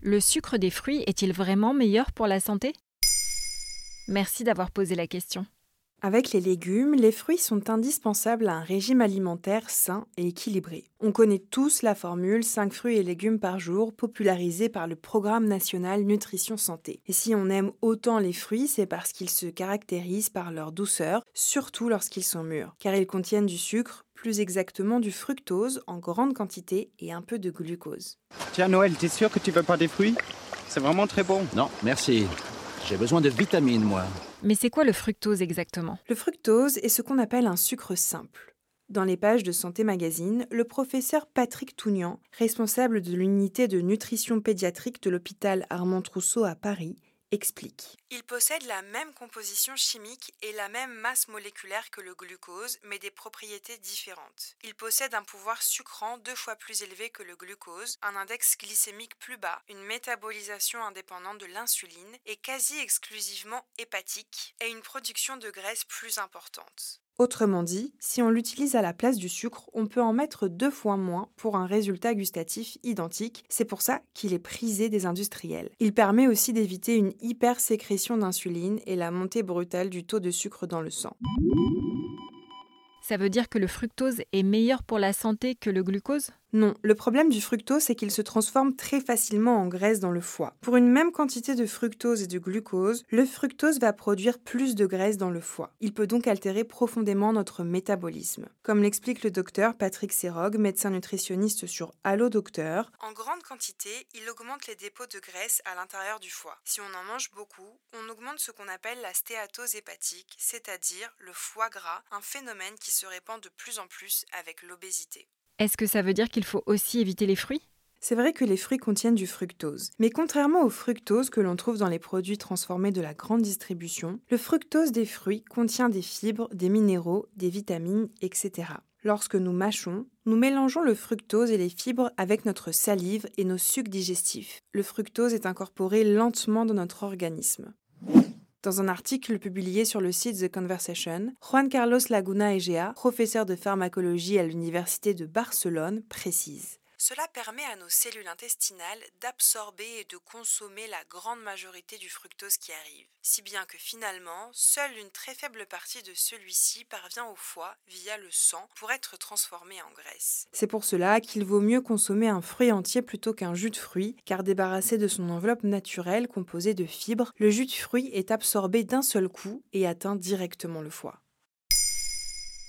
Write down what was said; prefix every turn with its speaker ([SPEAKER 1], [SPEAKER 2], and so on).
[SPEAKER 1] Le sucre des fruits est-il vraiment meilleur pour la santé? Merci d'avoir posé la question.
[SPEAKER 2] Avec les légumes, les fruits sont indispensables à un régime alimentaire sain et équilibré. On connaît tous la formule 5 fruits et légumes par jour popularisée par le Programme national Nutrition Santé. Et si on aime autant les fruits, c'est parce qu'ils se caractérisent par leur douceur, surtout lorsqu'ils sont mûrs, car ils contiennent du sucre, plus exactement du fructose en grande quantité et un peu de glucose.
[SPEAKER 3] Tiens Noël, t'es sûr que tu veux pas des fruits? C'est vraiment très bon.
[SPEAKER 4] Non, merci. J'ai besoin de vitamines, moi.
[SPEAKER 1] Mais c'est quoi le fructose exactement?
[SPEAKER 2] Le fructose est ce qu'on appelle un sucre simple. Dans les pages de Santé Magazine, le professeur Patrick Tougnan, responsable de l'unité de nutrition pédiatrique de l'hôpital Armand Trousseau à Paris, Il possède la même composition chimique et la même masse moléculaire que le glucose, mais des propriétés différentes. Il possède un pouvoir sucrant deux fois plus élevé que le glucose, un index glycémique plus bas, une métabolisation indépendante de l'insuline et quasi exclusivement hépatique, et une production de graisse plus importante. Autrement dit, si on l'utilise à la place du sucre, on peut en mettre deux fois moins pour un résultat gustatif identique. C'est pour ça qu'il est prisé des industriels. Il permet aussi d'éviter une hypersécrétion d'insuline et la montée brutale du taux de sucre dans le sang.
[SPEAKER 1] Ça veut dire que le fructose est meilleur pour la santé que le glucose?
[SPEAKER 2] Non, le problème du fructose, c'est qu'il se transforme très facilement en graisse dans le foie. Pour une même quantité de fructose et de glucose, le fructose va produire plus de graisse dans le foie. Il peut donc altérer profondément notre métabolisme. Comme l'explique le docteur Patrick Serog, médecin nutritionniste sur Allo Docteur, en grande quantité, il augmente les dépôts de graisse à l'intérieur du foie. Si on en mange beaucoup, on augmente ce qu'on appelle la stéatose hépatique, c'est-à-dire le foie gras, un phénomène qui se répand de plus en plus avec l'obésité.
[SPEAKER 1] Est-ce que ça veut dire qu'il faut aussi éviter les fruits?
[SPEAKER 2] C'est vrai que les fruits contiennent du fructose, mais contrairement au fructose que l'on trouve dans les produits transformés de la grande distribution, le fructose des fruits contient des fibres, des minéraux, des vitamines, etc. Lorsque nous mâchons, nous mélangeons le fructose et les fibres avec notre salive et nos sucs digestifs. Le fructose est incorporé lentement dans notre organisme. Dans un article publié sur le site The Conversation, Juan Carlos Laguna Egea, professeur de pharmacologie à l'Université de Barcelone, précise. Cela permet à nos cellules intestinales d'absorber et de consommer la grande majorité du fructose qui arrive, si bien que finalement, seule une très faible partie de celui-ci parvient au foie via le sang pour être transformé en graisse. C'est pour cela qu'il vaut mieux consommer un fruit entier plutôt qu'un jus de fruit, car débarrassé de son enveloppe naturelle composée de fibres, le jus de fruit est absorbé d'un seul coup et atteint directement le foie.